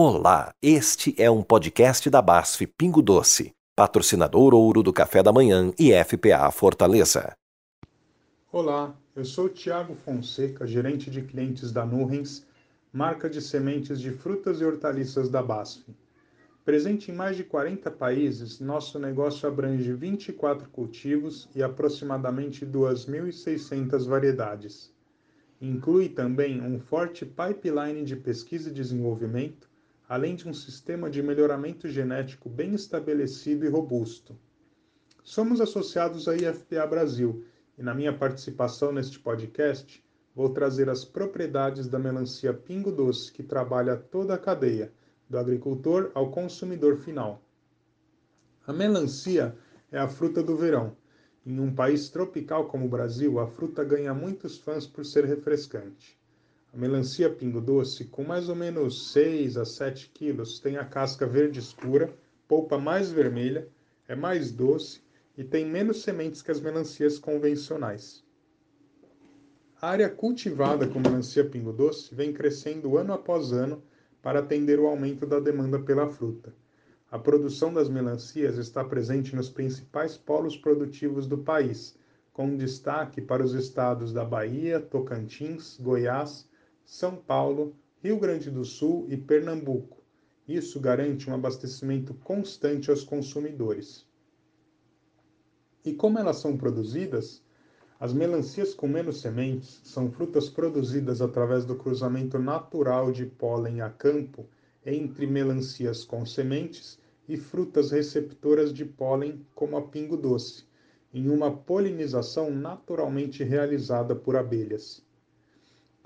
Olá, este é um podcast da BASF Pingo Doce, patrocinador ouro do café da manhã e FPA Fortaleza. Olá, eu sou Tiago Fonseca, gerente de clientes da Nurrens, marca de sementes de frutas e hortaliças da BASF. Presente em mais de 40 países, nosso negócio abrange 24 cultivos e aproximadamente 2.600 variedades. Inclui também um forte pipeline de pesquisa e desenvolvimento além de um sistema de melhoramento genético bem estabelecido e robusto. Somos associados à IFPA Brasil e, na minha participação neste podcast, vou trazer as propriedades da melancia Pingo Doce, que trabalha toda a cadeia, do agricultor ao consumidor final. A melancia é a fruta do verão. Em um país tropical como o Brasil, a fruta ganha muitos fãs por ser refrescante. A melancia pingo doce, com mais ou menos 6 a 7 quilos, tem a casca verde escura, polpa mais vermelha, é mais doce e tem menos sementes que as melancias convencionais. A área cultivada com melancia pingo doce vem crescendo ano após ano para atender o aumento da demanda pela fruta. A produção das melancias está presente nos principais polos produtivos do país, com destaque para os estados da Bahia, Tocantins, Goiás, são Paulo, Rio Grande do Sul e Pernambuco. Isso garante um abastecimento constante aos consumidores. E como elas são produzidas? As melancias com menos sementes são frutas produzidas através do cruzamento natural de pólen a campo entre melancias com sementes e frutas receptoras de pólen, como a pingo doce, em uma polinização naturalmente realizada por abelhas.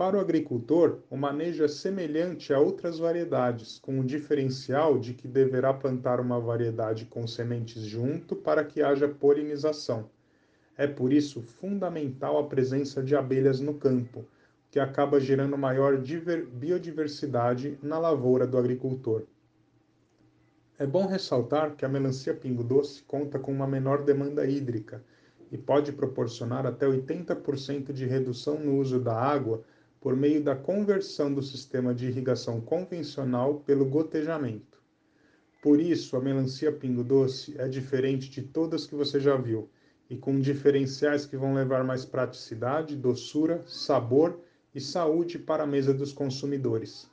Para o agricultor, o manejo é semelhante a outras variedades, com o diferencial de que deverá plantar uma variedade com sementes junto para que haja polinização. É por isso fundamental a presença de abelhas no campo, que acaba gerando maior biodiversidade na lavoura do agricultor. É bom ressaltar que a melancia pingo doce conta com uma menor demanda hídrica e pode proporcionar até 80% de redução no uso da água por meio da conversão do sistema de irrigação convencional pelo gotejamento. Por isso, a melancia pingo doce é diferente de todas que você já viu e com diferenciais que vão levar mais praticidade, doçura, sabor e saúde para a mesa dos consumidores.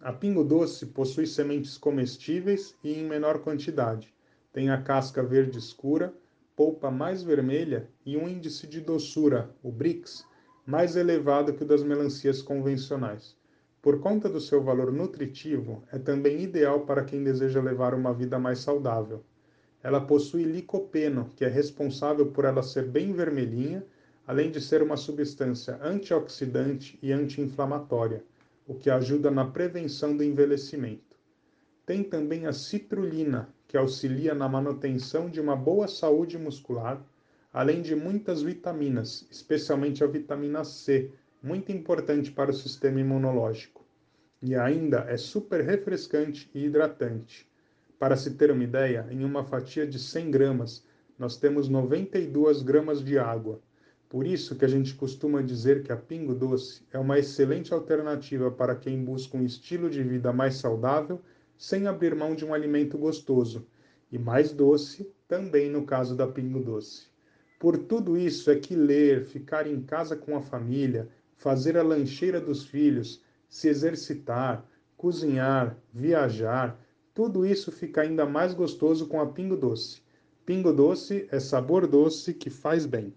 A pingo doce possui sementes comestíveis e em menor quantidade. Tem a casca verde escura, polpa mais vermelha e um índice de doçura, o BRICS, mais elevado que o das melancias convencionais. Por conta do seu valor nutritivo, é também ideal para quem deseja levar uma vida mais saudável. Ela possui licopeno, que é responsável por ela ser bem vermelhinha, além de ser uma substância antioxidante e anti-inflamatória, o que ajuda na prevenção do envelhecimento. Tem também a citrulina, que auxilia na manutenção de uma boa saúde muscular além de muitas vitaminas, especialmente a vitamina C, muito importante para o sistema imunológico. E ainda é super refrescante e hidratante. Para se ter uma ideia, em uma fatia de 100 gramas, nós temos 92 gramas de água. Por isso que a gente costuma dizer que a Pingo Doce é uma excelente alternativa para quem busca um estilo de vida mais saudável, sem abrir mão de um alimento gostoso, e mais doce também no caso da Pingo Doce. Por tudo isso é que ler, ficar em casa com a família, fazer a lancheira dos filhos, se exercitar, cozinhar, viajar, tudo isso fica ainda mais gostoso com a Pingo Doce. Pingo Doce é sabor doce que faz bem.